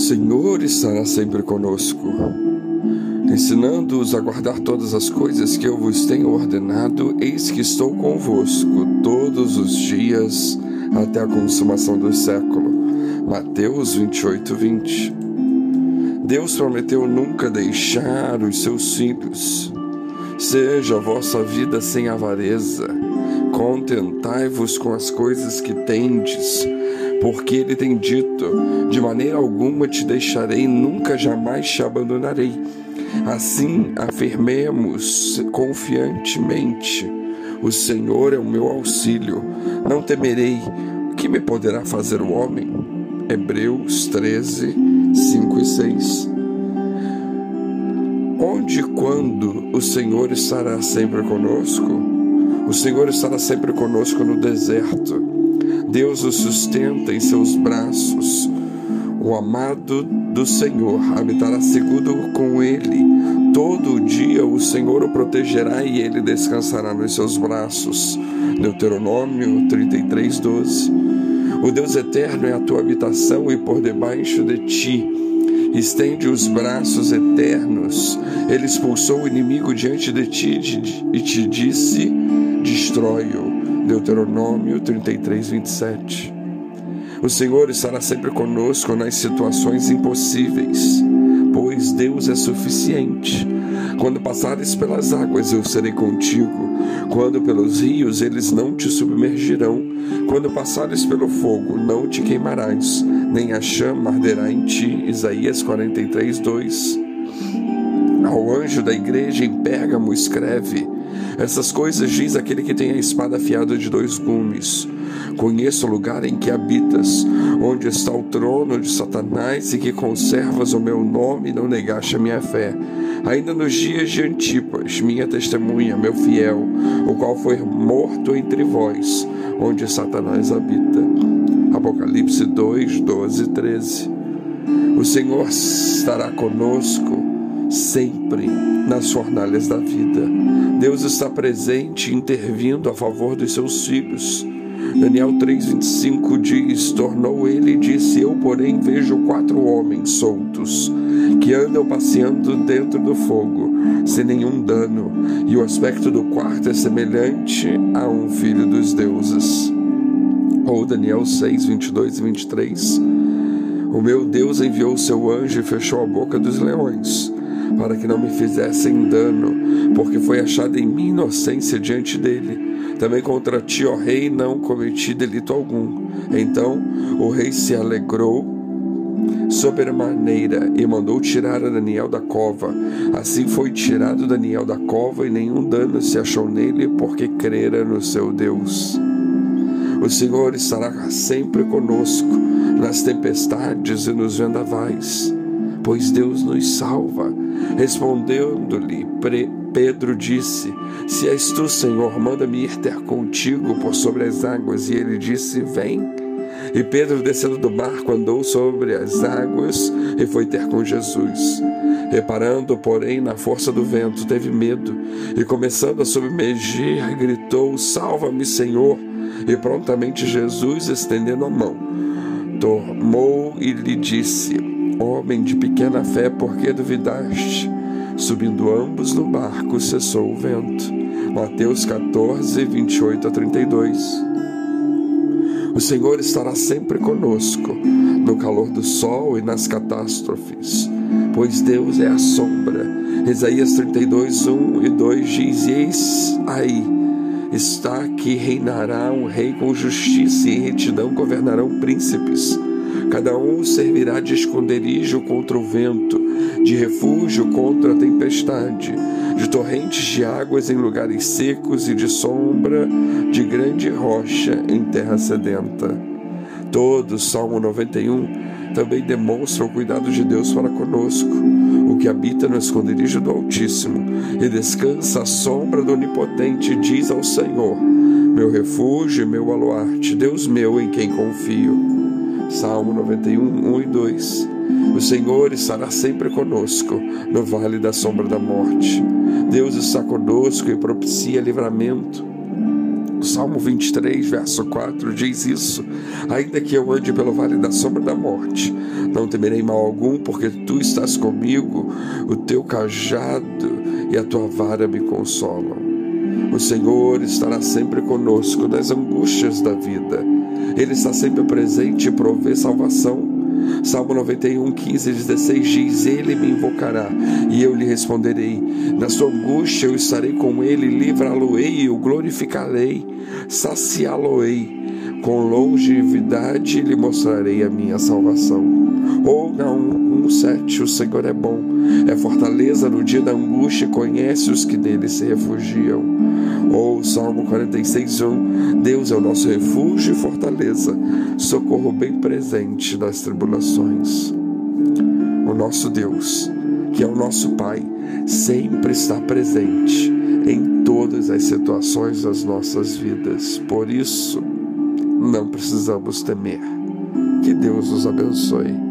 Senhor estará sempre conosco, ensinando-os a guardar todas as coisas que eu vos tenho ordenado. Eis que estou convosco todos os dias até a consumação do século. Mateus 28, 20. Deus prometeu nunca deixar os seus filhos. Seja a vossa vida sem avareza. Contentai-vos com as coisas que tendes porque ele tem dito: De maneira alguma te deixarei, nunca jamais te abandonarei. Assim, afirmemos confiantemente: O Senhor é o meu auxílio, não temerei. O que me poderá fazer o homem? Hebreus 13, 5 e 6. Onde e quando o Senhor estará sempre conosco? O Senhor estará sempre conosco no deserto Deus o sustenta em seus braços. O amado do Senhor habitará seguro com ele. Todo dia o Senhor o protegerá e ele descansará nos seus braços. Deuteronômio 33, 12. O Deus eterno é a tua habitação e por debaixo de ti estende os braços eternos. Ele expulsou o inimigo diante de ti e te disse: destrói-o. Deuteronômio 33, 27. O Senhor estará sempre conosco nas situações impossíveis, pois Deus é suficiente. Quando passares pelas águas, eu serei contigo. Quando pelos rios, eles não te submergirão. Quando passares pelo fogo, não te queimarás, nem a chama arderá em ti. Isaías 43, 2. Ao anjo da igreja em Pérgamo escreve: essas coisas diz aquele que tem a espada afiada de dois gumes. Conheço o lugar em que habitas, onde está o trono de Satanás, e que conservas o meu nome e não negaste a minha fé. Ainda nos dias de Antipas, minha testemunha, meu fiel, o qual foi morto entre vós, onde Satanás habita. Apocalipse 2, 12 e 13. O Senhor estará conosco sempre nas fornalhas da vida. Deus está presente, intervindo a favor dos seus filhos. Daniel 3,25 diz: Tornou ele e disse: Eu, porém, vejo quatro homens soltos, que andam passeando dentro do fogo, sem nenhum dano, e o aspecto do quarto é semelhante a um filho dos deuses. Ou Daniel 6, 22 e 23. O meu Deus enviou seu anjo e fechou a boca dos leões para que não me fizessem dano, porque foi achada em mim inocência diante dele. Também contra ti, ó rei, não cometi delito algum. Então o rei se alegrou sobremaneira e mandou tirar a Daniel da cova. Assim foi tirado Daniel da cova e nenhum dano se achou nele, porque crera no seu Deus. O Senhor estará sempre conosco nas tempestades e nos vendavais pois Deus nos salva. Respondendo-lhe, Pedro disse: Se és tu, Senhor, manda-me ir ter contigo por sobre as águas. E ele disse: Vem. E Pedro, descendo do barco, andou sobre as águas e foi ter com Jesus. Reparando, porém, na força do vento, teve medo e, começando a submergir, gritou: Salva-me, Senhor! E prontamente Jesus, estendendo a mão, tomou e lhe disse: Homem de pequena fé, por que duvidaste? Subindo ambos no barco, cessou o vento. Mateus 14, 28 a 32. O Senhor estará sempre conosco, no calor do sol e nas catástrofes, pois Deus é a sombra. Isaías 32, 1 e 2 diz: Eis aí está que reinará um rei com justiça e retidão governarão príncipes. Cada um servirá de esconderijo contra o vento, de refúgio contra a tempestade, de torrentes de águas em lugares secos e de sombra de grande rocha em terra sedenta. Todo Salmo 91 também demonstra o cuidado de Deus para conosco, o que habita no esconderijo do Altíssimo e descansa à sombra do Onipotente, diz ao Senhor: Meu refúgio e meu baluarte, Deus meu em quem confio. Salmo 91, 1 e 2. O Senhor estará sempre conosco no vale da sombra da morte. Deus está conosco e propicia livramento. Salmo 23, verso 4 diz isso: Ainda que eu ande pelo vale da sombra da morte, não temerei mal algum, porque tu estás comigo, o teu cajado e a tua vara me consolam. O Senhor estará sempre conosco nas angústias da vida. Ele está sempre presente e provê salvação. Salmo 91, 15 e 16 diz: Ele me invocará e eu lhe responderei. Na sua angústia eu estarei com ele, livrá-lo-ei e o glorificarei, saciá-lo-ei. Com longevidade lhe mostrarei a minha salvação. Ou não, 1,7: O Senhor é bom, é fortaleza no dia da angústia conhece os que nele se refugiam. Ou Salmo 46, 1: Deus é o nosso refúgio e fortaleza, socorro bem presente nas tribulações. O nosso Deus, que é o nosso Pai, sempre está presente em todas as situações das nossas vidas. Por isso, não precisamos temer. Que Deus nos abençoe.